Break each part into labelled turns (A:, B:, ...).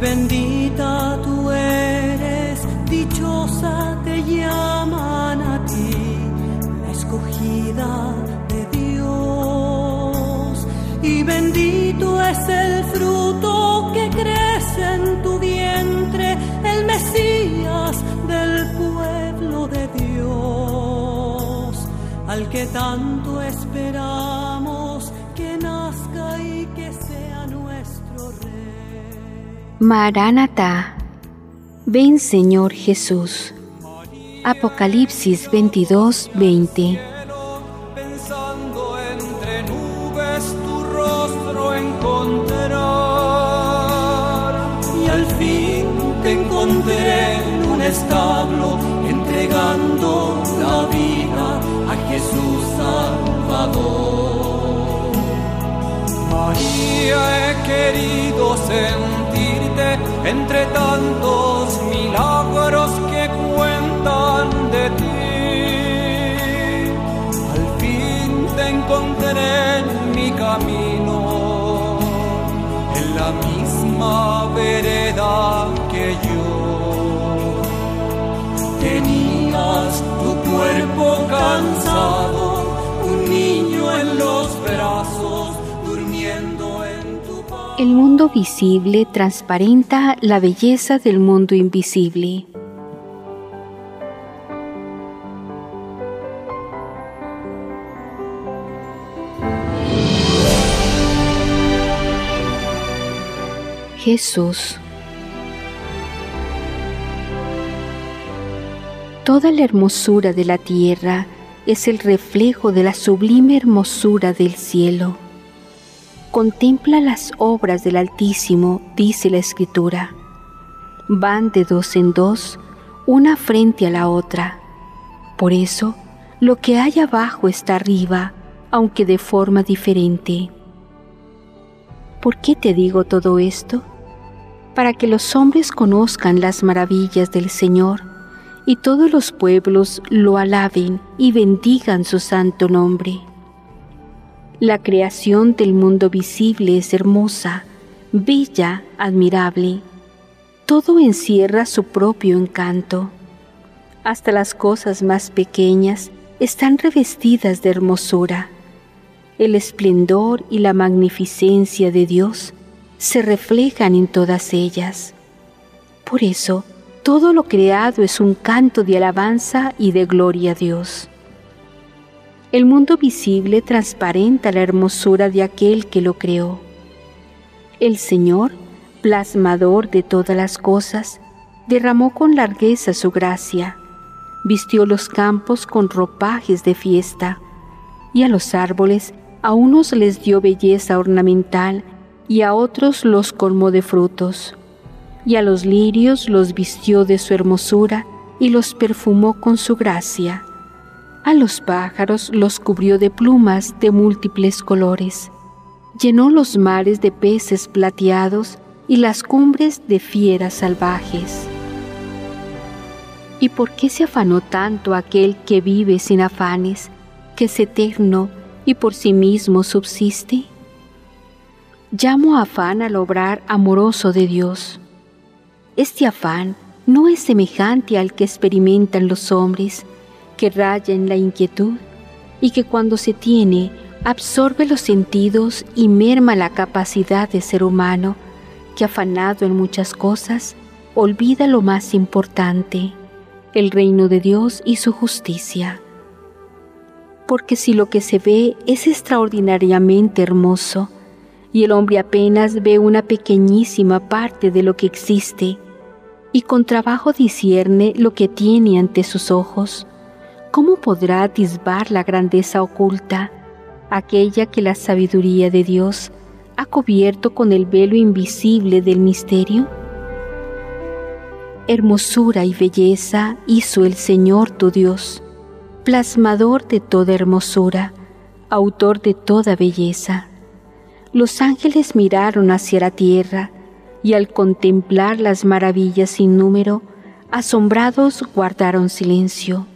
A: bendita tú eres, dichosa te llaman a ti, la escogida de Dios. Y bendito es el fruto que crece en tu vientre, el Mesías del pueblo de Dios, al que tanto esperamos
B: Maranatá, ven Señor Jesús. Apocalipsis 22, 20.
C: Pensando entre nubes tu rostro encontrar.
A: Y al fin te encontré en un establo entregando la vida a Jesús Salvador.
C: María, he querido entre tantos milagros que cuentan de ti. Al fin te encontré en mi camino, en la misma vereda que yo.
A: Tenías tu cuerpo cansado,
B: El mundo visible transparenta la belleza del mundo invisible. Jesús. Toda la hermosura de la tierra es el reflejo de la sublime hermosura del cielo. Contempla las obras del Altísimo, dice la Escritura. Van de dos en dos, una frente a la otra. Por eso, lo que hay abajo está arriba, aunque de forma diferente. ¿Por qué te digo todo esto? Para que los hombres conozcan las maravillas del Señor y todos los pueblos lo alaben y bendigan su santo nombre. La creación del mundo visible es hermosa, bella, admirable. Todo encierra su propio encanto. Hasta las cosas más pequeñas están revestidas de hermosura. El esplendor y la magnificencia de Dios se reflejan en todas ellas. Por eso, todo lo creado es un canto de alabanza y de gloria a Dios. El mundo visible transparenta la hermosura de aquel que lo creó. El Señor, plasmador de todas las cosas, derramó con largueza su gracia, vistió los campos con ropajes de fiesta, y a los árboles a unos les dio belleza ornamental y a otros los colmó de frutos, y a los lirios los vistió de su hermosura y los perfumó con su gracia. A los pájaros los cubrió de plumas de múltiples colores, llenó los mares de peces plateados y las cumbres de fieras salvajes. ¿Y por qué se afanó tanto aquel que vive sin afanes, que es eterno y por sí mismo subsiste? Llamo afán al obrar amoroso de Dios. Este afán no es semejante al que experimentan los hombres, que raya en la inquietud y que cuando se tiene absorbe los sentidos y merma la capacidad de ser humano, que afanado en muchas cosas, olvida lo más importante, el reino de Dios y su justicia. Porque si lo que se ve es extraordinariamente hermoso, y el hombre apenas ve una pequeñísima parte de lo que existe, y con trabajo discierne lo que tiene ante sus ojos, ¿cómo podrá atisbar la grandeza oculta? aquella que la sabiduría de Dios ha cubierto con el velo invisible del misterio? Hermosura y belleza hizo el Señor tu Dios, plasmador de toda hermosura, autor de toda belleza. Los ángeles miraron hacia la tierra y al contemplar las maravillas sin número, asombrados guardaron silencio.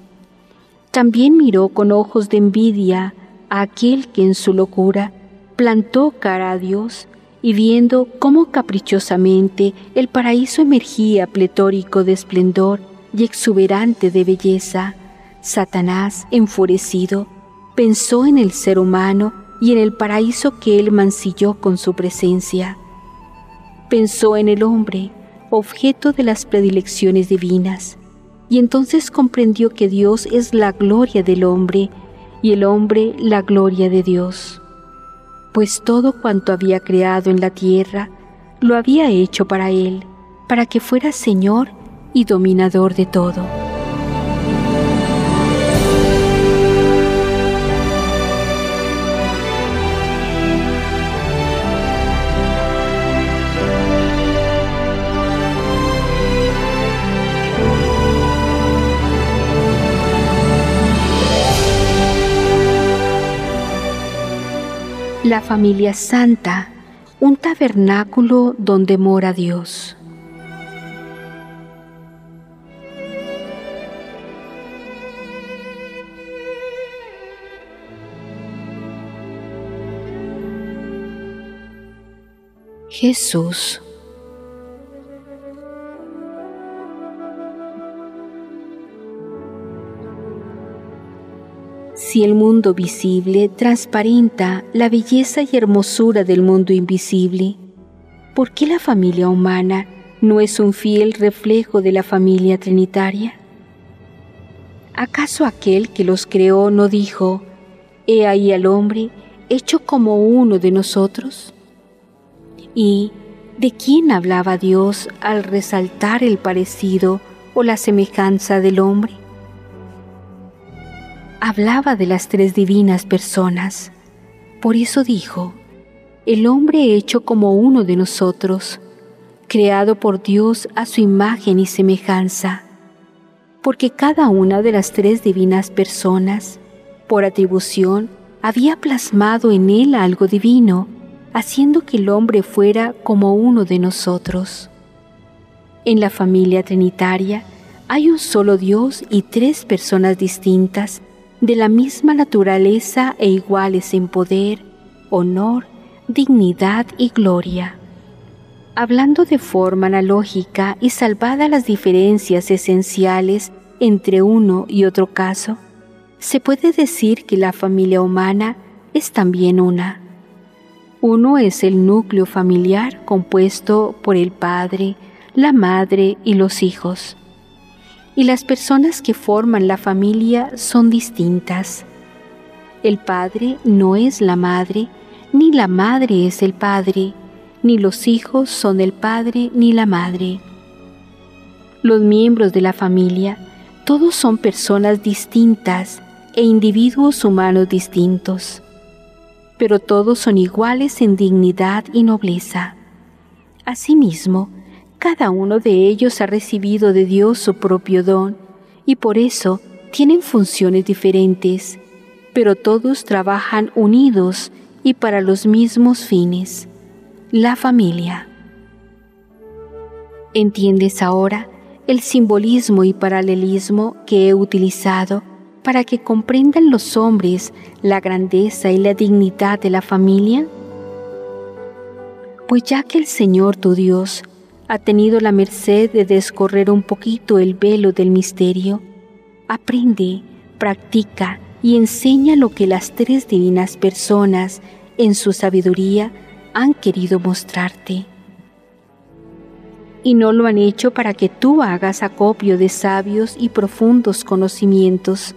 B: También miró con ojos de envidia a aquel que en su locura plantó cara a Dios y viendo cómo caprichosamente el paraíso emergía pletórico de esplendor y exuberante de belleza, Satanás, enfurecido, pensó en el ser humano y en el paraíso que él mancilló con su presencia. Pensó en el hombre, objeto de las predilecciones divinas, y entonces comprendió que Dios es la gloria del hombre y el hombre la gloria de Dios. Pues todo cuanto había creado en la tierra lo había hecho para él, para que fuera Señor y dominador de todo. La familia santa, un tabernáculo donde mora Dios. Jesús Si el mundo visible transparenta la belleza y hermosura del mundo invisible, ¿por qué la familia humana no es un fiel reflejo de la familia trinitaria? ¿Acaso aquel que los creó no dijo, He ahí al hombre hecho como uno de nosotros? ¿Y de quién hablaba Dios al resaltar el parecido o la semejanza del hombre? Hablaba de las tres divinas personas. Por eso dijo, el hombre hecho como uno de nosotros, creado por Dios a su imagen y semejanza, porque cada una de las tres divinas personas, por atribución, había plasmado en él algo divino, haciendo que el hombre fuera como uno de nosotros. En la familia trinitaria hay un solo Dios y tres personas distintas de la misma naturaleza e iguales en poder, honor, dignidad y gloria. Hablando de forma analógica y salvada las diferencias esenciales entre uno y otro caso, se puede decir que la familia humana es también una. Uno es el núcleo familiar compuesto por el padre, la madre y los hijos y las personas que forman la familia son distintas. El padre no es la madre, ni la madre es el padre, ni los hijos son el padre ni la madre. Los miembros de la familia, todos son personas distintas e individuos humanos distintos, pero todos son iguales en dignidad y nobleza. Asimismo, cada uno de ellos ha recibido de Dios su propio don y por eso tienen funciones diferentes, pero todos trabajan unidos y para los mismos fines, la familia. ¿Entiendes ahora el simbolismo y paralelismo que he utilizado para que comprendan los hombres la grandeza y la dignidad de la familia? Pues ya que el Señor tu Dios ha tenido la merced de descorrer un poquito el velo del misterio, aprende, practica y enseña lo que las tres divinas personas en su sabiduría han querido mostrarte. Y no lo han hecho para que tú hagas acopio de sabios y profundos conocimientos,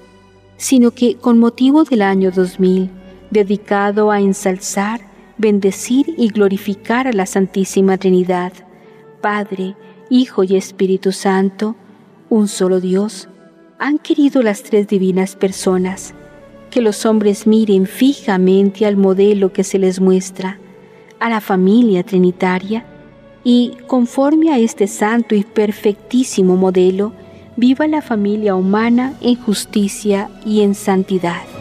B: sino que con motivo del año 2000, dedicado a ensalzar, bendecir y glorificar a la Santísima Trinidad, Padre, Hijo y Espíritu Santo, un solo Dios, han querido las tres divinas personas, que los hombres miren fijamente al modelo que se les muestra, a la familia trinitaria, y conforme a este santo y perfectísimo modelo, viva la familia humana en justicia y en santidad.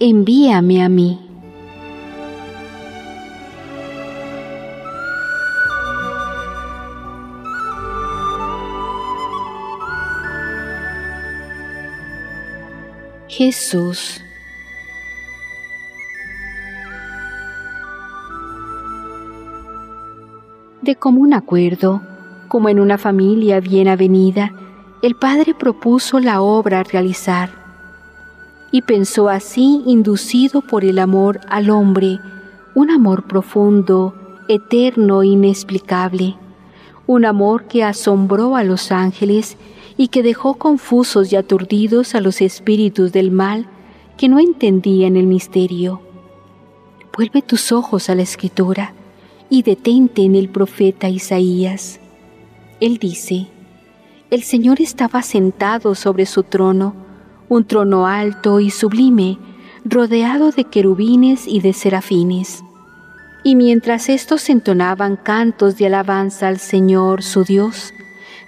B: Envíame a mí. Jesús. De común acuerdo, como en una familia bien avenida, el Padre propuso la obra a realizar y pensó así inducido por el amor al hombre, un amor profundo, eterno e inexplicable, un amor que asombró a los ángeles y que dejó confusos y aturdidos a los espíritus del mal que no entendían el misterio. Vuelve tus ojos a la escritura y detente en el profeta Isaías. Él dice, el Señor estaba sentado sobre su trono, un trono alto y sublime, rodeado de querubines y de serafines. Y mientras estos entonaban cantos de alabanza al Señor su Dios,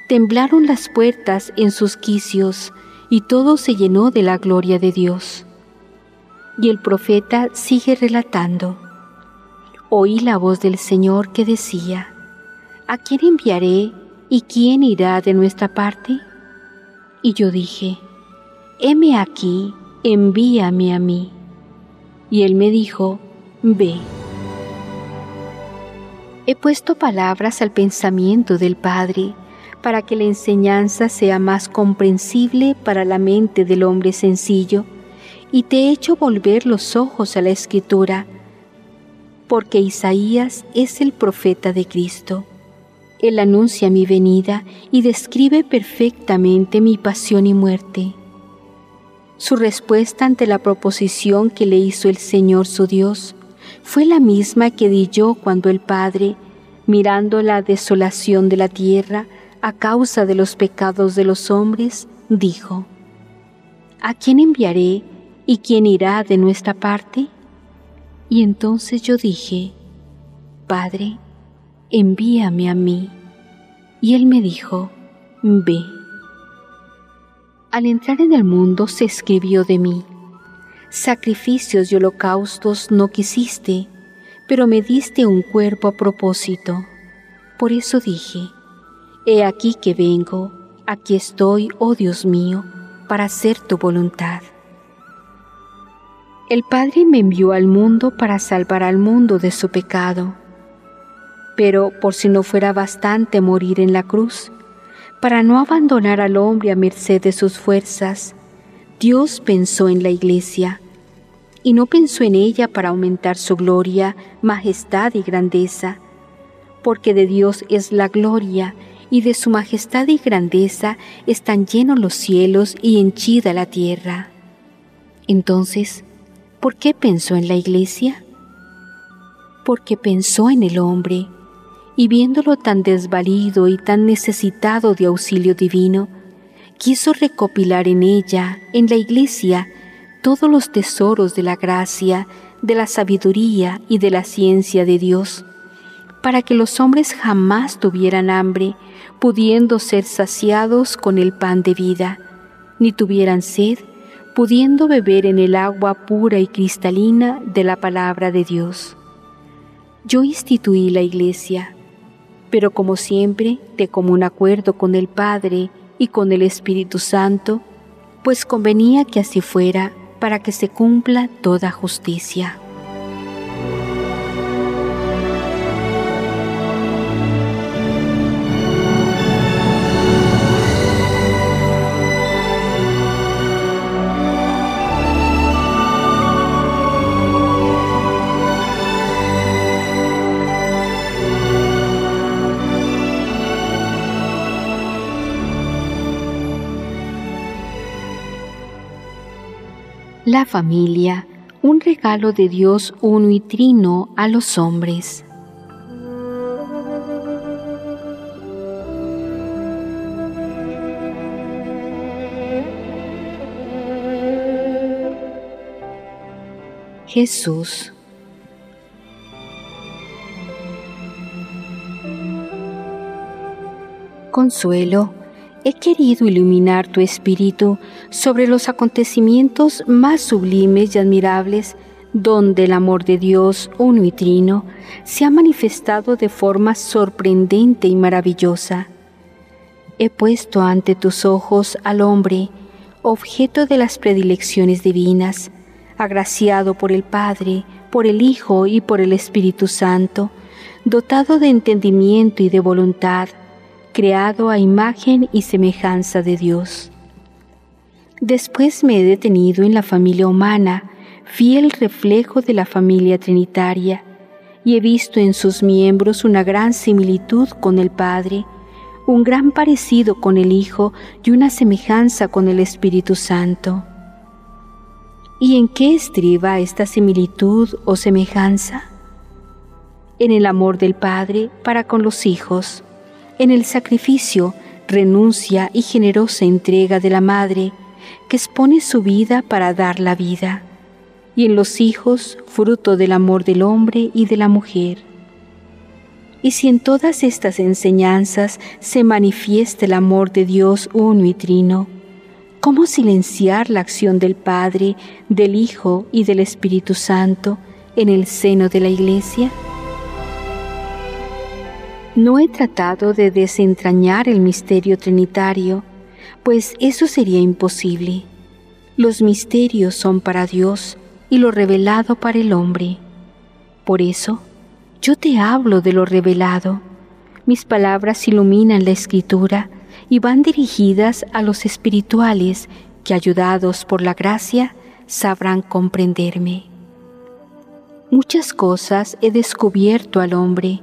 B: temblaron las puertas en sus quicios y todo se llenó de la gloria de Dios. Y el profeta sigue relatando. Oí la voz del Señor que decía, ¿A quién enviaré y quién irá de nuestra parte? Y yo dije, heme aquí, envíame a mí. Y él me dijo, ve. He puesto palabras al pensamiento del Padre para que la enseñanza sea más comprensible para la mente del hombre sencillo, y te he hecho volver los ojos a la escritura, porque Isaías es el profeta de Cristo. Él anuncia mi venida y describe perfectamente mi pasión y muerte su respuesta ante la proposición que le hizo el Señor su Dios fue la misma que di yo cuando el Padre, mirando la desolación de la tierra a causa de los pecados de los hombres, dijo, ¿A quién enviaré y quién irá de nuestra parte? Y entonces yo dije, Padre, envíame a mí. Y él me dijo, Ve. Al entrar en el mundo se escribió de mí. Sacrificios y holocaustos no quisiste, pero me diste un cuerpo a propósito. Por eso dije, He aquí que vengo, aquí estoy, oh Dios mío, para hacer tu voluntad. El Padre me envió al mundo para salvar al mundo de su pecado. Pero por si no fuera bastante morir en la cruz, para no abandonar al hombre a merced de sus fuerzas, Dios pensó en la iglesia y no pensó en ella para aumentar su gloria, majestad y grandeza, porque de Dios es la gloria y de su majestad y grandeza están llenos los cielos y henchida la tierra. Entonces, ¿por qué pensó en la iglesia? Porque pensó en el hombre y viéndolo tan desvalido y tan necesitado de auxilio divino, quiso recopilar en ella, en la iglesia, todos los tesoros de la gracia, de la sabiduría y de la ciencia de Dios, para que los hombres jamás tuvieran hambre, pudiendo ser saciados con el pan de vida, ni tuvieran sed, pudiendo beber en el agua pura y cristalina de la palabra de Dios. Yo instituí la iglesia, pero como siempre, de común acuerdo con el Padre y con el Espíritu Santo, pues convenía que así fuera para que se cumpla toda justicia. La familia, un regalo de Dios uno y trino a los hombres. Jesús. Consuelo, he querido iluminar tu espíritu sobre los acontecimientos más sublimes y admirables donde el amor de Dios uno y trino se ha manifestado de forma sorprendente y maravillosa. He puesto ante tus ojos al hombre, objeto de las predilecciones divinas, agraciado por el Padre, por el Hijo y por el Espíritu Santo, dotado de entendimiento y de voluntad, creado a imagen y semejanza de Dios. Después me he detenido en la familia humana, fiel reflejo de la familia trinitaria, y he visto en sus miembros una gran similitud con el Padre, un gran parecido con el Hijo y una semejanza con el Espíritu Santo. ¿Y en qué estriba esta similitud o semejanza? En el amor del Padre para con los hijos, en el sacrificio, renuncia y generosa entrega de la Madre, que expone su vida para dar la vida, y en los hijos, fruto del amor del hombre y de la mujer. Y si en todas estas enseñanzas se manifiesta el amor de Dios uno y trino, ¿Cómo silenciar la acción del Padre, del Hijo y del Espíritu Santo en el seno de la Iglesia? No he tratado de desentrañar el misterio trinitario, pues eso sería imposible. Los misterios son para Dios y lo revelado para el hombre. Por eso, yo te hablo de lo revelado. Mis palabras iluminan la escritura y van dirigidas a los espirituales que, ayudados por la gracia, sabrán comprenderme. Muchas cosas he descubierto al hombre,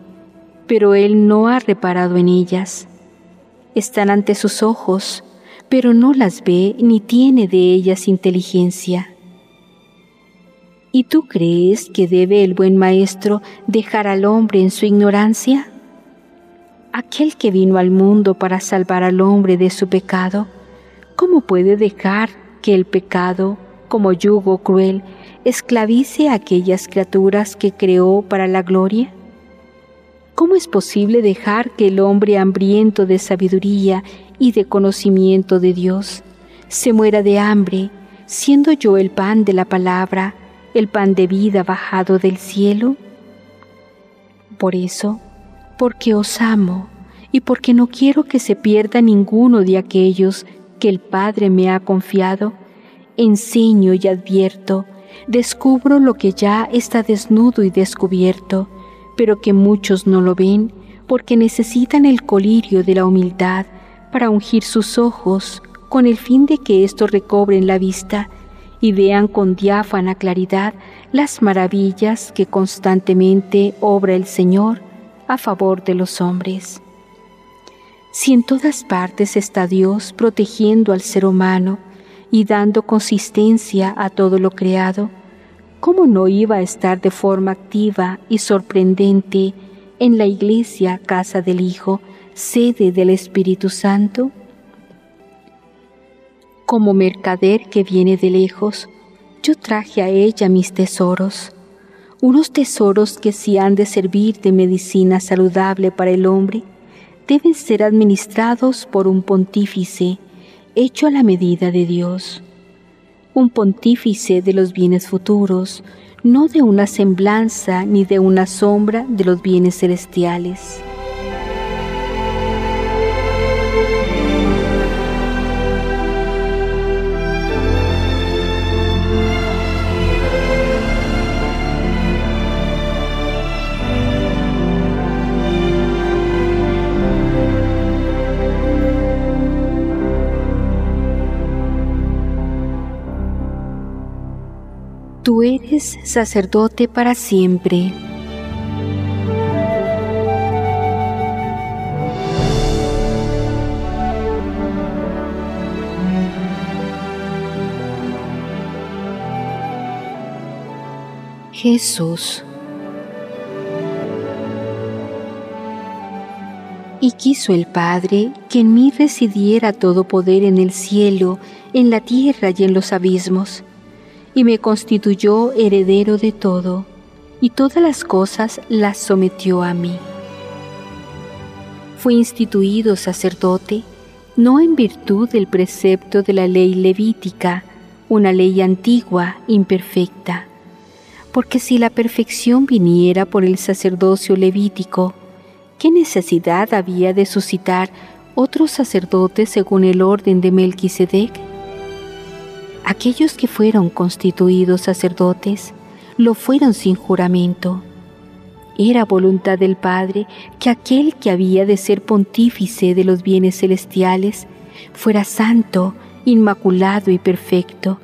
B: pero él no ha reparado en ellas. Están ante sus ojos, pero no las ve ni tiene de ellas inteligencia. ¿Y tú crees que debe el buen maestro dejar al hombre en su ignorancia? aquel que vino al mundo para salvar al hombre de su pecado, ¿cómo puede dejar que el pecado, como yugo cruel, esclavice a aquellas criaturas que creó para la gloria? ¿Cómo es posible dejar que el hombre hambriento de sabiduría y de conocimiento de Dios se muera de hambre, siendo yo el pan de la palabra, el pan de vida bajado del cielo? Por eso, porque os amo y porque no quiero que se pierda ninguno de aquellos que el Padre me ha confiado, enseño y advierto, descubro lo que ya está desnudo y descubierto, pero que muchos no lo ven porque necesitan el colirio de la humildad para ungir sus ojos con el fin de que éstos recobren la vista y vean con diáfana claridad las maravillas que constantemente obra el Señor a favor de los hombres. Si en todas partes está Dios protegiendo al ser humano y dando consistencia a todo lo creado, ¿cómo no iba a estar de forma activa y sorprendente en la iglesia casa del Hijo, sede del Espíritu Santo? Como mercader que viene de lejos, yo traje a ella mis tesoros unos tesoros que si han de servir de medicina saludable para el hombre, deben ser administrados por un pontífice hecho a la medida de Dios, un pontífice de los bienes futuros, no de una semblanza ni de una sombra de los bienes celestiales. Tú eres sacerdote para siempre. Jesús. Y quiso el Padre que en mí residiera todo poder en el cielo, en la tierra y en los abismos, y me constituyó heredero de todo, y todas las cosas las sometió a mí. Fue instituido sacerdote, no en virtud del precepto de la ley levítica, una ley antigua, imperfecta, porque si la perfección viniera por el sacerdocio levítico, ¿qué necesidad había de suscitar otros sacerdotes según el orden de Melquisedec? Aquellos que fueron constituidos sacerdotes lo fueron sin juramento. Era voluntad del Padre que aquel que había de ser pontífice de los bienes celestiales fuera santo, inmaculado y perfecto,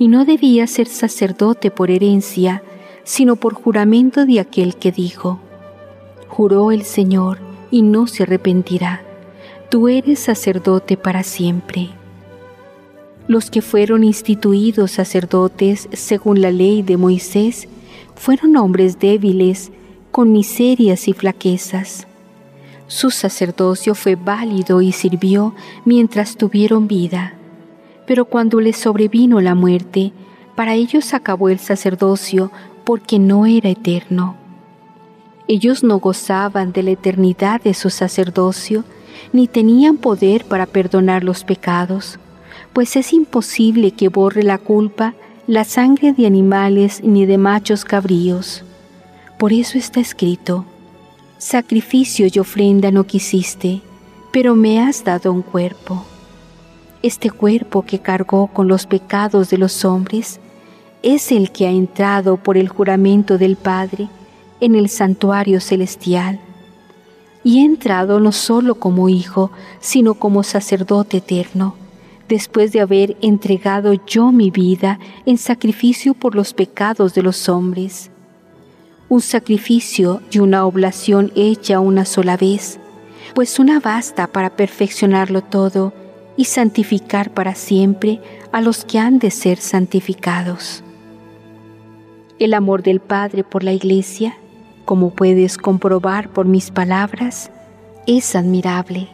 B: y no debía ser sacerdote por herencia, sino por juramento de aquel que dijo, Juró el Señor y no se arrepentirá, tú eres sacerdote para siempre. Los que fueron instituidos sacerdotes según la ley de Moisés fueron hombres débiles, con miserias y flaquezas. Su sacerdocio fue válido y sirvió mientras tuvieron vida, pero cuando les sobrevino la muerte, para ellos acabó el sacerdocio porque no era eterno. Ellos no gozaban de la eternidad de su sacerdocio, ni tenían poder para perdonar los pecados, pues es imposible que borre la culpa la sangre de animales ni de machos cabríos. Por eso está escrito, Sacrificio y ofrenda no quisiste, pero me has dado un cuerpo. Este cuerpo que cargó con los pecados de los hombres es el que ha entrado por el juramento del Padre en el santuario celestial. Y ha entrado no solo como hijo, sino como sacerdote eterno, después de haber entregado yo mi vida en sacrificio por los pecados de los hombres. Un sacrificio y una oblación hecha una sola vez, pues una basta para perfeccionarlo todo y santificar para siempre a los que han de ser santificados. El amor del Padre por la Iglesia, como puedes comprobar por mis palabras, es admirable.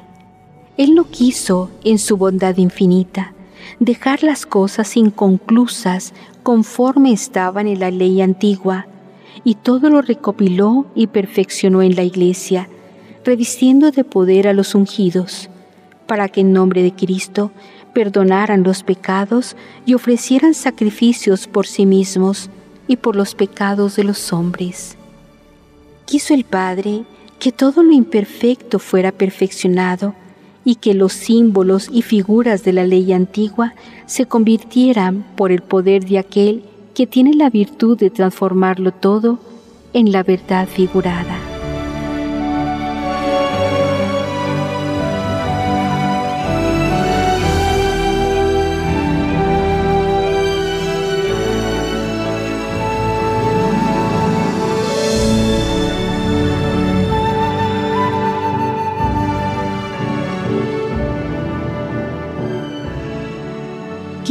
B: Él no quiso, en su bondad infinita, dejar las cosas inconclusas conforme estaban en la ley antigua, y todo lo recopiló y perfeccionó en la Iglesia, revistiendo de poder a los ungidos, para que en nombre de Cristo perdonaran los pecados y ofrecieran sacrificios por sí mismos y por los pecados de los hombres. Quiso el Padre que todo lo imperfecto fuera perfeccionado y que los símbolos y figuras de la ley antigua se convirtieran por el poder de aquel que tiene la virtud de transformarlo todo en la verdad figurada.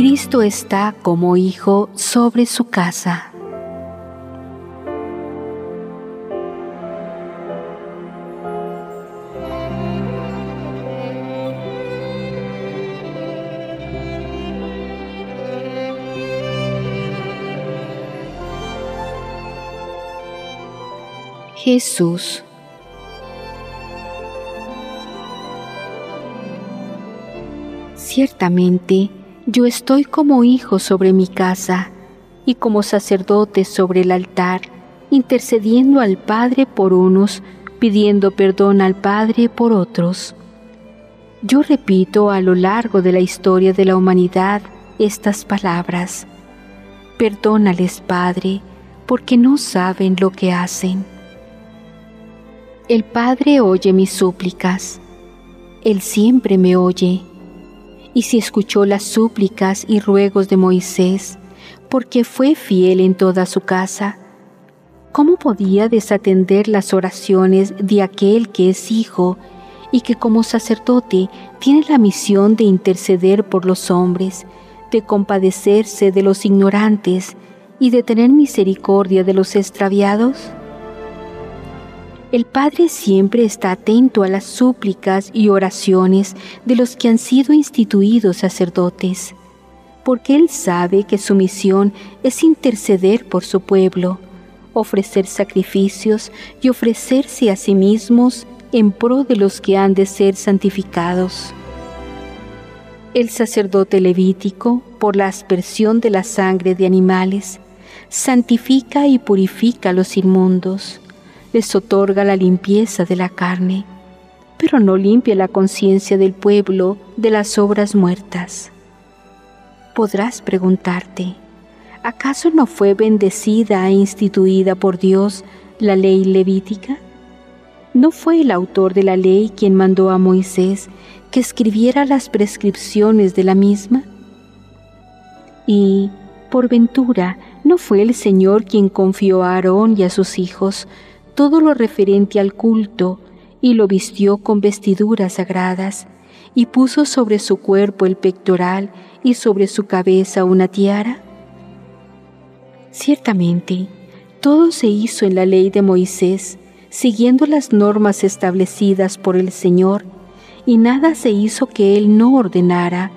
B: Cristo está como hijo sobre su casa. Jesús. Ciertamente, yo estoy como hijo sobre mi casa y como sacerdote sobre el altar, intercediendo al Padre por unos, pidiendo perdón al Padre por otros. Yo repito a lo largo de la historia de la humanidad estas palabras. Perdónales, Padre, porque no saben lo que hacen. El Padre oye mis súplicas. Él siempre me oye y si escuchó las súplicas y ruegos de Moisés, porque fue fiel en toda su casa, ¿cómo podía desatender las oraciones de aquel que es hijo y que como sacerdote tiene la misión de interceder por los hombres, de compadecerse de los ignorantes y de tener misericordia de los extraviados? El Padre siempre está atento a las súplicas y oraciones de los que han sido instituidos sacerdotes, porque Él sabe que su misión es interceder por su pueblo, ofrecer sacrificios y ofrecerse a sí mismos en pro de los que han de ser santificados. El sacerdote levítico, por la aspersión de la sangre de animales, santifica y purifica a los inmundos, les otorga la limpieza de la carne, pero no limpia la conciencia del pueblo de las obras muertas. Podrás preguntarte, ¿acaso no fue bendecida e instituida por Dios la ley levítica? ¿No fue el autor de la ley quien mandó a Moisés que escribiera las prescripciones de la misma? Y, por ventura, ¿no fue el Señor quien confió a Aarón y a sus hijos todo lo referente al culto y lo vistió con vestiduras sagradas y puso sobre su cuerpo el pectoral y sobre su cabeza una tiara? Ciertamente, todo se hizo en la ley de Moisés, siguiendo las normas establecidas por el Señor, y nada se hizo que él no ordenara,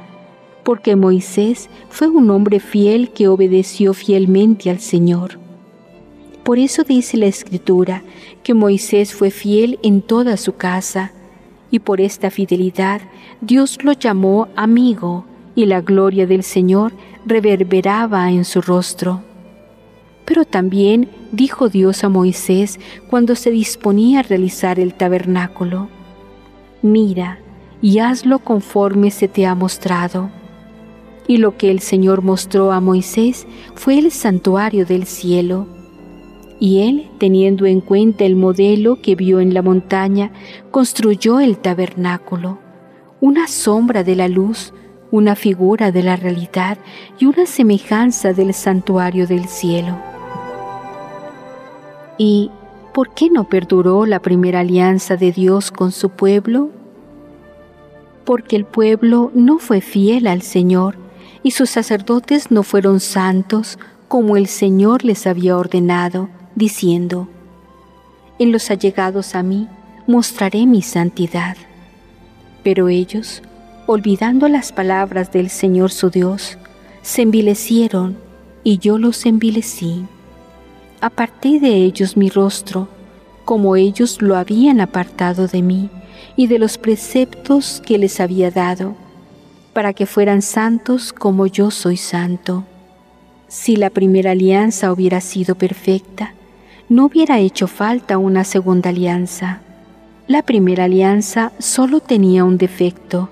B: porque Moisés fue un hombre fiel que obedeció fielmente al Señor. Por eso dice la Escritura que Moisés fue fiel en toda su casa, y por esta fidelidad Dios lo llamó amigo, y la gloria del Señor reverberaba en su rostro. Pero también dijo Dios a Moisés cuando se disponía a realizar el tabernáculo, Mira y hazlo conforme se te ha mostrado. Y lo que el Señor mostró a Moisés fue el santuario del cielo. Y él, teniendo en cuenta el modelo que vio en la montaña, construyó el tabernáculo, una sombra de la luz, una figura de la realidad y una semejanza del santuario del cielo. ¿Y por qué no perduró la primera alianza de Dios con su pueblo? Porque el pueblo no fue fiel al Señor y sus sacerdotes no fueron santos como el Señor les había ordenado, diciendo, En los allegados a mí mostraré mi santidad. Pero ellos, olvidando las palabras del Señor su Dios, se envilecieron y yo los envilecí aparté de ellos mi rostro, como ellos lo habían apartado de mí y de los preceptos que les había dado, para que fueran santos como yo soy santo. Si la primera alianza hubiera sido perfecta, no hubiera hecho falta una segunda alianza. La primera alianza solo tenía un defecto,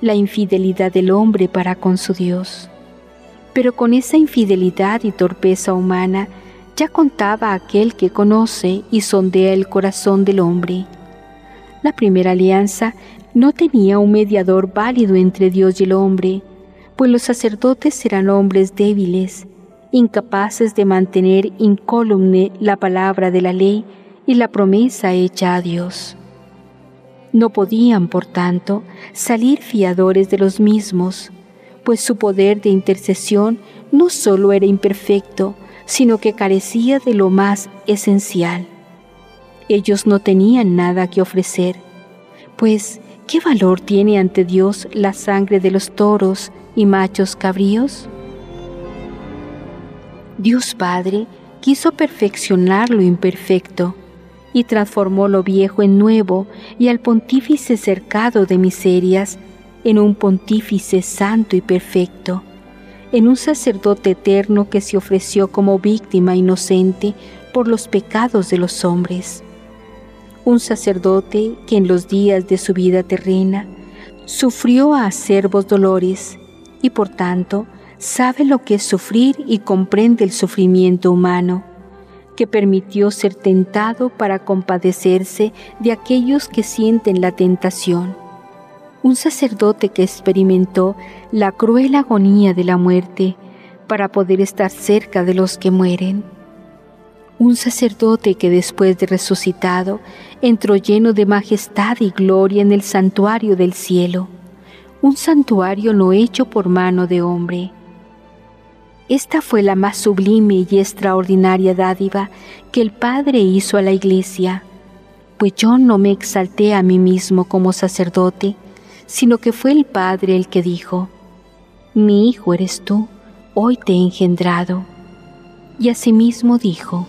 B: la infidelidad del hombre para con su Dios. Pero con esa infidelidad y torpeza humana, ya contaba aquel que conoce y sondea el corazón del hombre. La primera alianza no tenía un mediador válido entre Dios y el hombre, pues los sacerdotes eran hombres débiles, incapaces de mantener incólume la palabra de la ley y la promesa hecha a Dios. No podían, por tanto, salir fiadores de los mismos, pues su poder de intercesión no sólo era imperfecto, sino que carecía de lo más esencial. Ellos no tenían nada que ofrecer, pues ¿qué valor tiene ante Dios la sangre de los toros y machos cabríos? Dios Padre quiso perfeccionar lo imperfecto y transformó lo viejo en nuevo y al pontífice cercado de miserias en un pontífice santo y perfecto en un sacerdote eterno que se ofreció como víctima inocente por los pecados de los hombres. Un sacerdote que en los días de su vida terrena sufrió acervos dolores y por tanto sabe lo que es sufrir y comprende el sufrimiento humano, que permitió ser tentado para compadecerse de aquellos que sienten la tentación un sacerdote que experimentó la cruel agonía de la muerte para poder estar cerca de los que mueren. Un sacerdote que después de resucitado entró lleno de majestad y gloria en el santuario del cielo, un santuario no hecho por mano de hombre. Esta fue la más sublime y extraordinaria dádiva que el Padre hizo a la Iglesia, pues yo no me exalté a mí mismo como sacerdote, sino que fue el Padre el que dijo, Mi Hijo eres tú, hoy te he engendrado. Y asimismo dijo,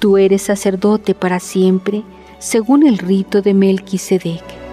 B: Tú eres sacerdote para siempre, según el rito de Melquisedec.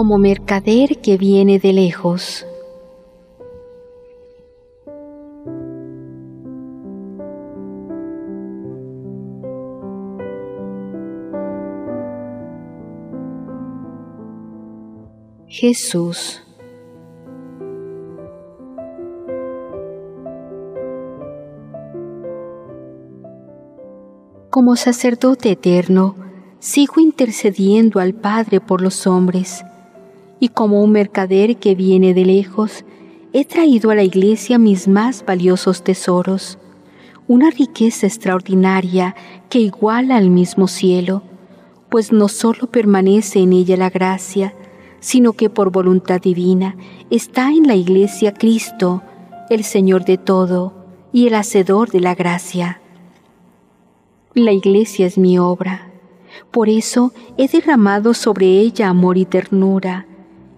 B: Como mercader que viene de lejos. Jesús. Como sacerdote eterno, sigo intercediendo al Padre por los hombres y como un mercader que viene de lejos, he traído a la iglesia mis más valiosos tesoros, una riqueza extraordinaria que iguala al mismo cielo, pues no solo permanece en ella la gracia, sino que por voluntad divina está en la iglesia Cristo, el Señor de todo y el Hacedor de la gracia. La iglesia es mi obra, por eso he derramado sobre ella amor y ternura,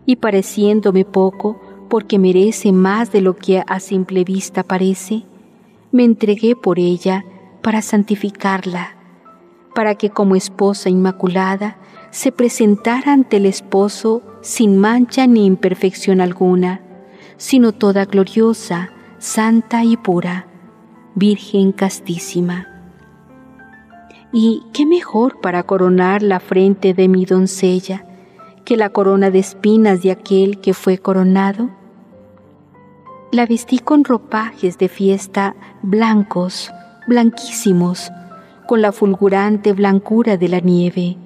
B: y pareciéndome poco, porque merece más de lo que a simple vista parece, me entregué por ella para santificarla, para que como esposa inmaculada se presentara ante el esposo sin mancha ni imperfección alguna, sino toda gloriosa, santa y pura, Virgen castísima. ¿Y qué mejor para coronar la frente de mi doncella? Que la corona de espinas de aquel que fue coronado? La vestí con ropajes de fiesta blancos, blanquísimos, con la fulgurante blancura de la nieve.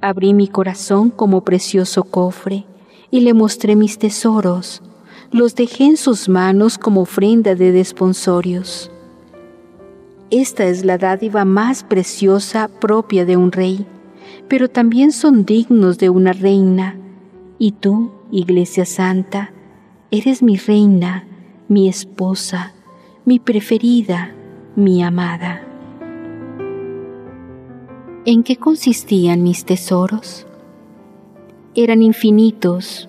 B: Abrí mi corazón como precioso cofre y le mostré mis tesoros, los dejé en sus manos como ofrenda de desponsorios. Esta es la dádiva más preciosa propia de un rey pero también son dignos de una reina. Y tú, Iglesia Santa, eres mi reina, mi esposa, mi preferida, mi amada. ¿En qué consistían mis tesoros? Eran infinitos,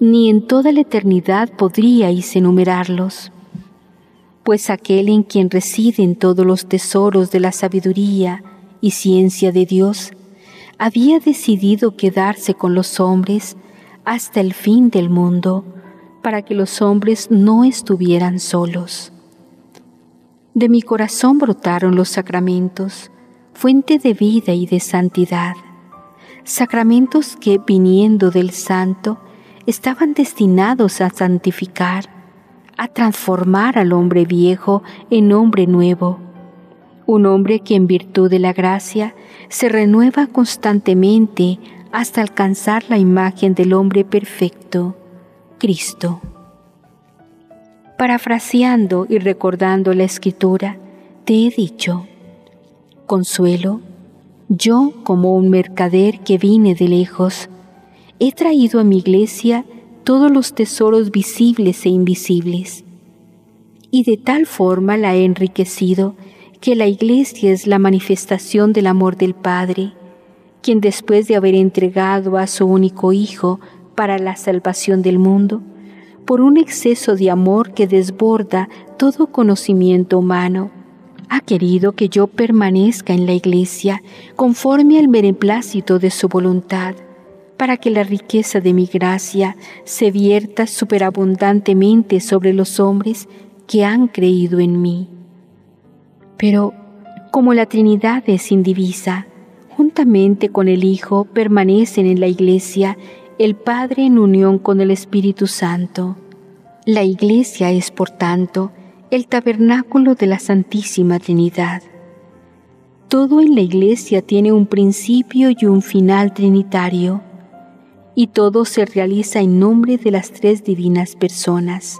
B: ni en toda la eternidad podríais enumerarlos, pues aquel en quien residen todos los tesoros de la sabiduría y ciencia de Dios, había decidido quedarse con los hombres hasta el fin del mundo, para que los hombres no estuvieran solos. De mi corazón brotaron los sacramentos, fuente de vida y de santidad, sacramentos que, viniendo del Santo, estaban destinados a santificar, a transformar al hombre viejo en hombre nuevo, un hombre que en virtud de la gracia se renueva constantemente hasta alcanzar la imagen del hombre perfecto, Cristo. Parafraseando y recordando la escritura, te he dicho, Consuelo, yo como un mercader que vine de lejos, he traído a mi iglesia todos los tesoros visibles e invisibles, y de tal forma la he enriquecido que la Iglesia es la manifestación del amor del Padre, quien después de haber entregado a su único Hijo para la salvación del mundo, por un exceso de amor que desborda todo conocimiento humano, ha querido que yo permanezca en la Iglesia conforme al beneplácito de su voluntad, para que la riqueza de mi gracia se vierta superabundantemente sobre los hombres que han creído en mí. Pero como la Trinidad es indivisa, juntamente con el Hijo permanecen en la Iglesia el Padre en unión con el Espíritu Santo. La Iglesia es, por tanto, el tabernáculo de la Santísima Trinidad. todo en la Iglesia tiene un principio y un final trinitario, y todo se realiza en nombre de las tres divinas personas,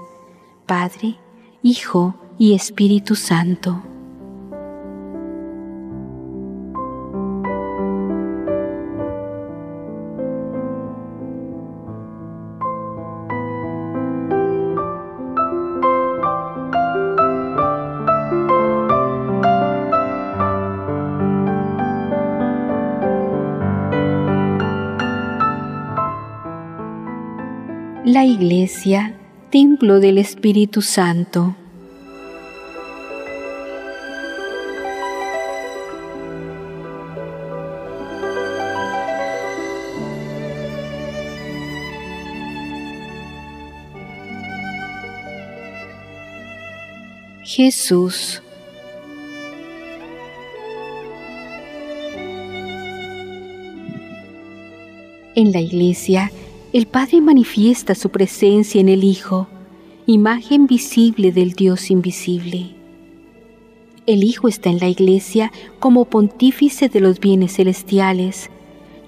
B: Padre, Hijo y Espíritu Santo. Iglesia, templo del Espíritu Santo. Jesús. En la Iglesia, el Padre manifiesta su presencia en el Hijo, imagen visible del Dios invisible. El Hijo está en la Iglesia como pontífice de los bienes celestiales,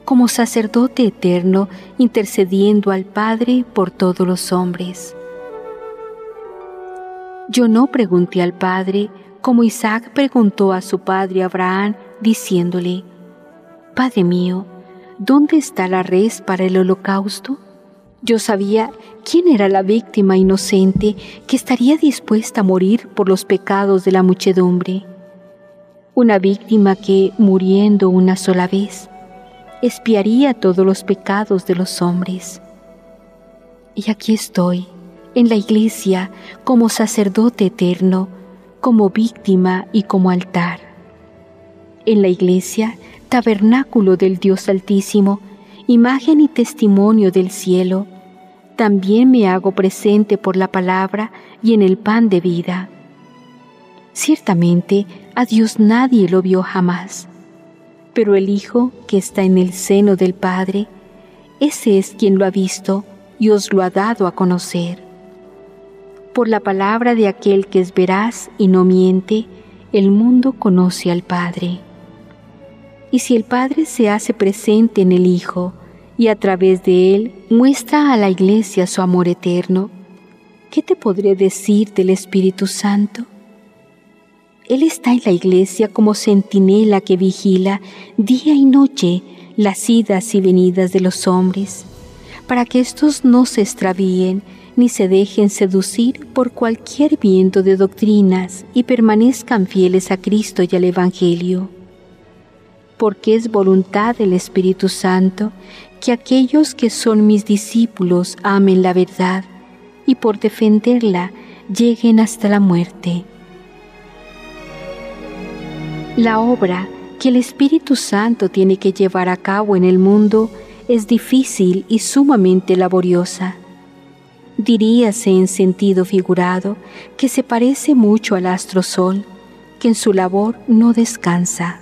B: como sacerdote eterno intercediendo al Padre por todos los hombres. Yo no pregunté al Padre como Isaac preguntó a su padre Abraham, diciéndole, Padre mío, ¿dónde está la res para el holocausto? Yo sabía quién era la víctima inocente que estaría dispuesta a morir por los pecados de la muchedumbre. Una víctima que, muriendo una sola vez, espiaría todos los pecados de los hombres. Y aquí estoy, en la iglesia, como sacerdote eterno, como víctima y como altar. En la iglesia tabernáculo del Dios Altísimo, imagen y testimonio del cielo, también me hago presente por la palabra y en el pan de vida. Ciertamente a Dios nadie lo vio jamás, pero el Hijo que está en el seno del Padre, ese es quien lo ha visto y os lo ha dado a conocer. Por la palabra de aquel que es veraz y no miente, el mundo conoce al Padre. Y si el Padre se hace presente en el Hijo y a través de él muestra a la Iglesia su amor eterno, ¿qué te podré decir del Espíritu Santo? Él está en la Iglesia como centinela que vigila día y noche las idas y venidas de los hombres, para que éstos no se extravíen ni se dejen seducir por cualquier viento de doctrinas y permanezcan fieles a Cristo y al Evangelio porque es voluntad del Espíritu Santo que aquellos que son mis discípulos amen la verdad y por defenderla lleguen hasta la muerte. La obra que el Espíritu Santo tiene que llevar a cabo en el mundo es difícil y sumamente laboriosa. Diríase en sentido figurado que se parece mucho al astro sol, que en su labor no descansa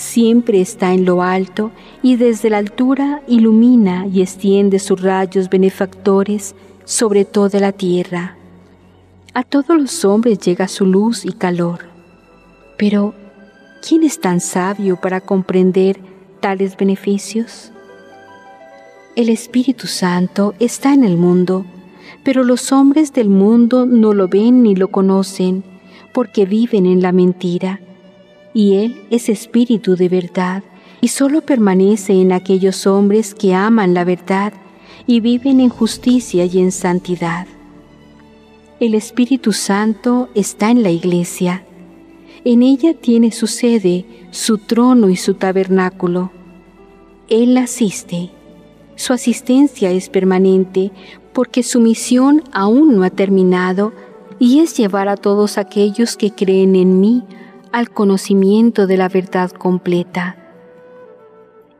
B: siempre está en lo alto y desde la altura ilumina y extiende sus rayos benefactores sobre toda la tierra. A todos los hombres llega su luz y calor. Pero, ¿quién es tan sabio para comprender tales beneficios? El Espíritu Santo está en el mundo, pero los hombres del mundo no lo ven ni lo conocen, porque viven en la mentira y Él es espíritu de verdad, y solo permanece en aquellos hombres que aman la verdad y viven en justicia y en santidad. El Espíritu Santo está en la iglesia. En ella tiene su sede, su trono y su tabernáculo. Él asiste. Su asistencia es permanente porque su misión aún no ha terminado y es llevar a todos aquellos que creen en mí al conocimiento de la verdad completa.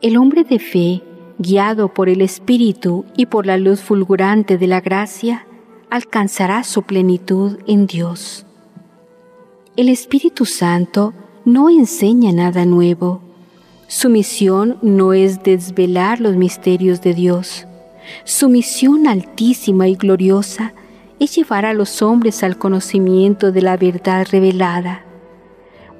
B: El hombre de fe, guiado por el Espíritu y por la luz fulgurante de la gracia, alcanzará su plenitud en Dios. El Espíritu Santo no enseña nada nuevo. Su misión no es desvelar los misterios de Dios. Su misión altísima y gloriosa es llevar a los hombres al conocimiento de la verdad revelada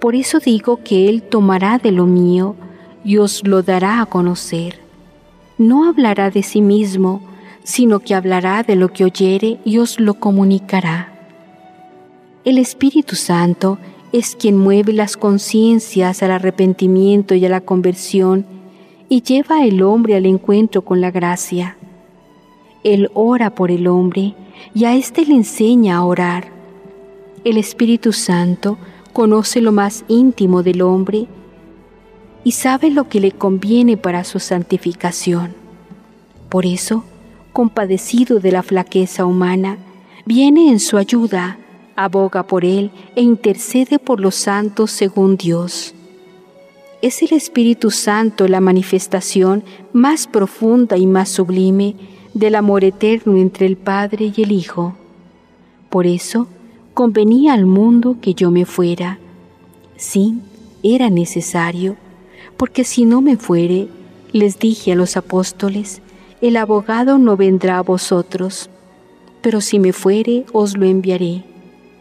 B: Por eso digo que Él tomará de lo mío y os lo dará a conocer. No hablará de sí mismo, sino que hablará de lo que oyere y os lo comunicará. El Espíritu Santo es quien mueve las conciencias al arrepentimiento y a la conversión y lleva al hombre al encuentro con la gracia. Él ora por el hombre y a éste le enseña a orar. El Espíritu Santo conoce lo más íntimo del hombre y sabe lo que le conviene para su santificación. Por eso, compadecido de la flaqueza humana, viene en su ayuda, aboga por él e intercede por los santos según Dios. Es el Espíritu Santo la manifestación más profunda y más sublime del amor eterno entre el Padre y el Hijo. Por eso, convenía al mundo que yo me fuera. Sí, era necesario, porque si no me fuere, les dije a los apóstoles, el abogado no vendrá a vosotros, pero si me fuere, os lo enviaré.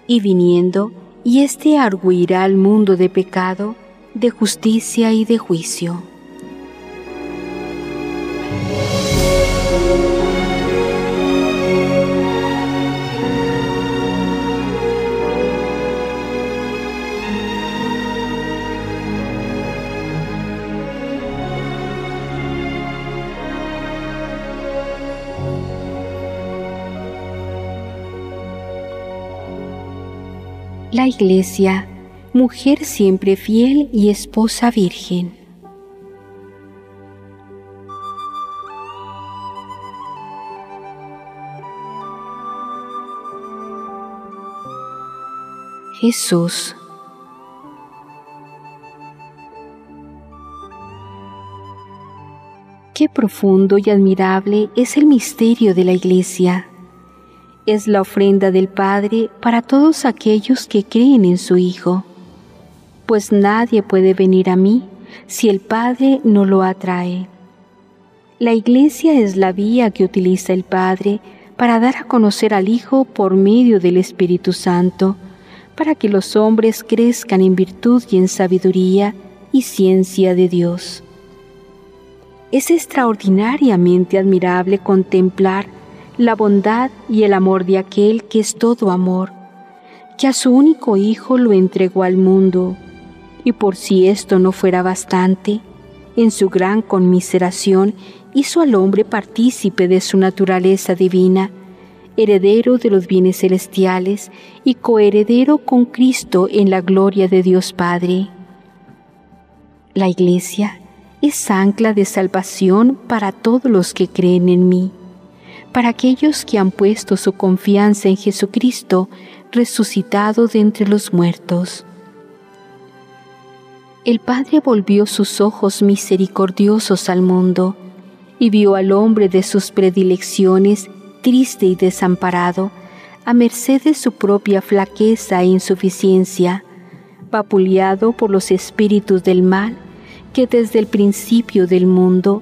B: Y viniendo, y éste arguirá al mundo de pecado, de justicia y de juicio. Iglesia, mujer siempre fiel y esposa virgen. Jesús. Qué profundo y admirable es el misterio de la Iglesia es la ofrenda del Padre para todos aquellos que creen en su Hijo, pues nadie puede venir a mí si el Padre no lo atrae. La Iglesia es la vía que utiliza el Padre para dar a conocer al Hijo por medio del Espíritu Santo, para que los hombres crezcan en virtud y en sabiduría y ciencia de Dios. Es extraordinariamente admirable contemplar la bondad y el amor de aquel que es todo amor, que a su único Hijo lo entregó al mundo, y por si esto no fuera bastante, en su gran conmiseración hizo al hombre partícipe de su naturaleza divina, heredero de los bienes celestiales y coheredero con Cristo en la gloria de Dios Padre. La Iglesia es ancla de salvación para todos los que creen en mí para aquellos que han puesto su confianza en Jesucristo resucitado de entre los muertos. El Padre volvió sus ojos misericordiosos al mundo y vio al hombre de sus predilecciones triste y desamparado, a merced de su propia flaqueza e insuficiencia, vapuleado por los espíritus del mal que desde el principio del mundo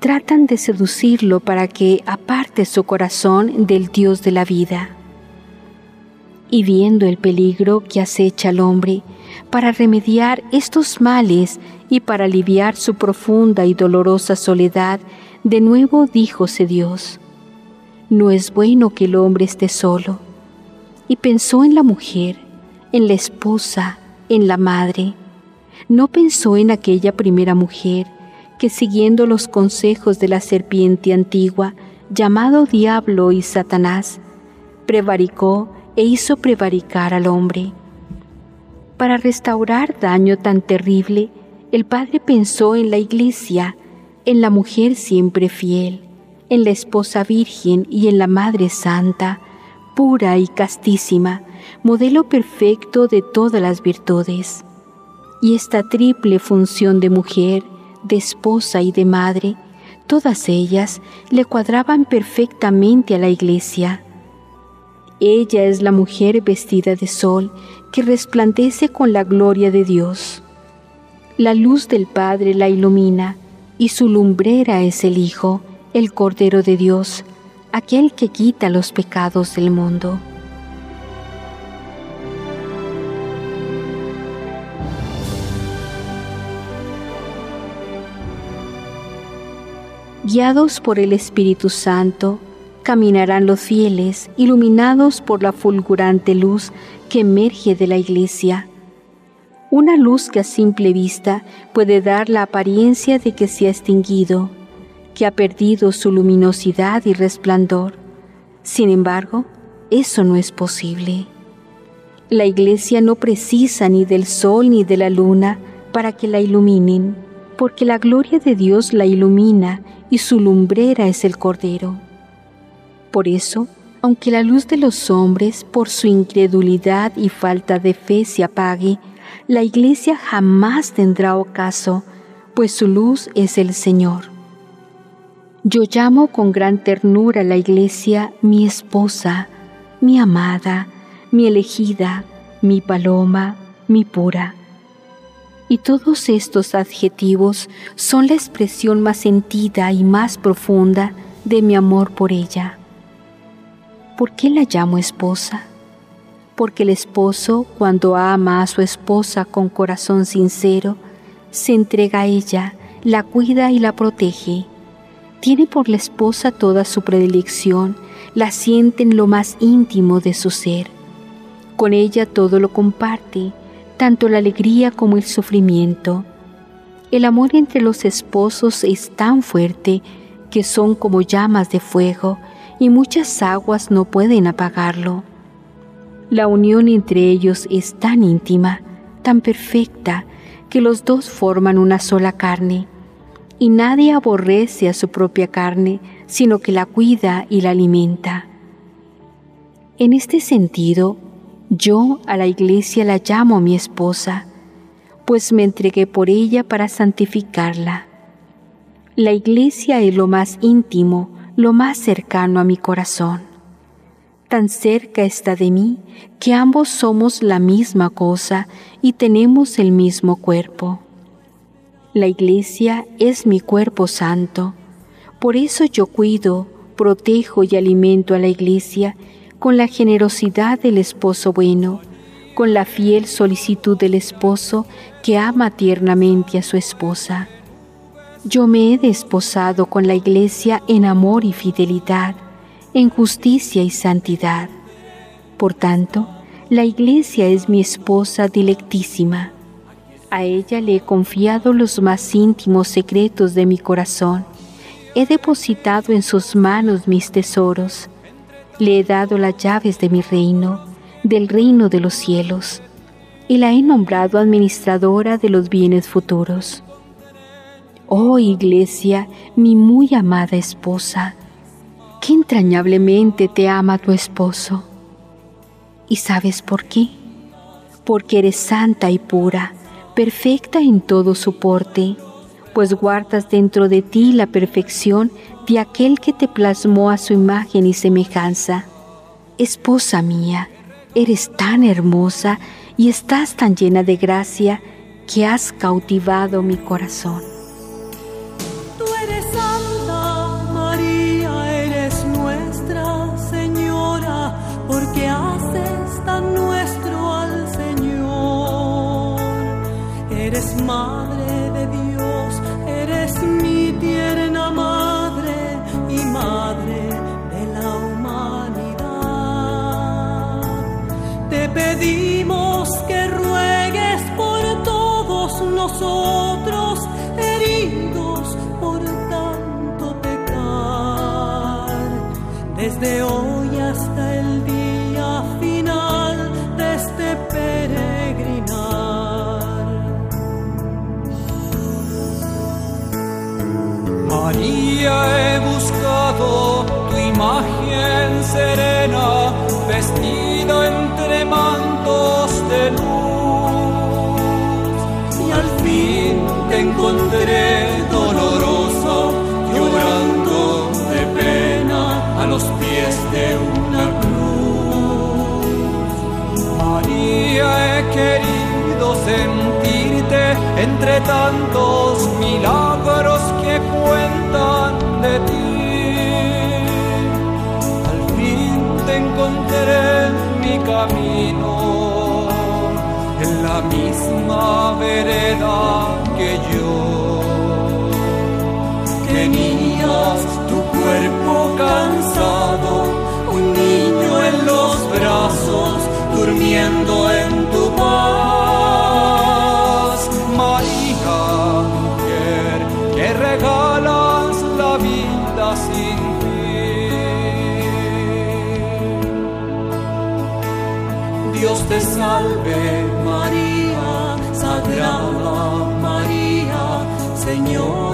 B: tratan de seducirlo para que aparte su corazón del Dios de la vida. Y viendo el peligro que acecha al hombre, para remediar estos males y para aliviar su profunda y dolorosa soledad, de nuevo díjose Dios, no es bueno que el hombre esté solo. Y pensó en la mujer, en la esposa, en la madre. No pensó en aquella primera mujer, que siguiendo los consejos de la serpiente antigua, llamado Diablo y Satanás, prevaricó e hizo prevaricar al hombre. Para restaurar daño tan terrible, el Padre pensó en la iglesia, en la mujer siempre fiel, en la esposa virgen y en la Madre Santa, pura y castísima, modelo perfecto de todas las virtudes. Y esta triple función de mujer, de esposa y de madre, todas ellas le cuadraban perfectamente a la iglesia. Ella es la mujer vestida de sol que resplandece con la gloria de Dios. La luz del Padre la ilumina y su lumbrera es el Hijo, el Cordero de Dios, aquel que quita los pecados del mundo. Guiados por el Espíritu Santo, caminarán los fieles, iluminados por la fulgurante luz que emerge de la iglesia. Una luz que a simple vista puede dar la apariencia de que se ha extinguido, que ha perdido su luminosidad y resplandor. Sin embargo, eso no es posible. La iglesia no precisa ni del sol ni de la luna para que la iluminen, porque la gloria de Dios la ilumina y su lumbrera es el Cordero. Por eso, aunque la luz de los hombres por su incredulidad y falta de fe se apague, la iglesia jamás tendrá ocaso, pues su luz es el Señor. Yo llamo con gran ternura a la iglesia mi esposa, mi amada, mi elegida, mi paloma, mi pura. Y todos estos adjetivos son la expresión más sentida y más profunda de mi amor por ella. ¿Por qué la llamo esposa? Porque el esposo, cuando ama a su esposa con corazón sincero, se entrega a ella, la cuida y la protege. Tiene por la esposa toda su predilección, la siente en lo más íntimo de su ser con ella todo lo comparte, tanto la alegría como el sufrimiento. El amor entre los esposos es tan fuerte que son como llamas de fuego y muchas aguas no pueden apagarlo. La unión entre ellos es tan íntima, tan perfecta, que los dos forman una sola carne, y nadie aborrece a su propia carne, sino que la cuida y la alimenta. En este sentido, yo a la iglesia la llamo mi esposa, pues me entregué por ella para santificarla. La iglesia es lo más íntimo, lo más cercano a mi corazón. Tan cerca está de mí que ambos somos la misma cosa y tenemos el mismo cuerpo. La iglesia es mi cuerpo santo, por eso yo cuido, protejo y alimento a la iglesia con la generosidad del esposo bueno, con la fiel solicitud del esposo que ama tiernamente a su esposa. Yo me he desposado con la iglesia en amor y fidelidad, en justicia y santidad. Por tanto, la iglesia es mi esposa dilectísima. A ella le he confiado los más íntimos secretos de mi corazón. He depositado en sus manos mis tesoros le he dado las llaves de mi reino, del reino de los cielos, y la he nombrado administradora de los bienes futuros. Oh Iglesia, mi muy amada esposa, qué entrañablemente te ama tu esposo. ¿Y sabes por qué? Porque eres santa y pura, perfecta en todo su porte, pues guardas dentro de ti la perfección de aquel que te plasmó a su imagen y semejanza. Esposa mía, eres tan hermosa y estás tan llena de gracia que has cautivado mi corazón.
A: Tú eres santa, María, eres nuestra Señora, porque haces tan nuestro al Señor. Eres madre Pedimos que ruegues por todos nosotros, heridos por tanto pecar, desde hoy hasta el día final de este peregrinar.
C: María, tu imagen serena, entre tantos milagros que cuentan de ti. Al fin te encontraré en mi camino, en la misma vereda que yo.
A: Tenías tu
C: cuerpo cansado, un niño en los brazos, durmiendo
A: en te salve, María, Sagrada María, Señora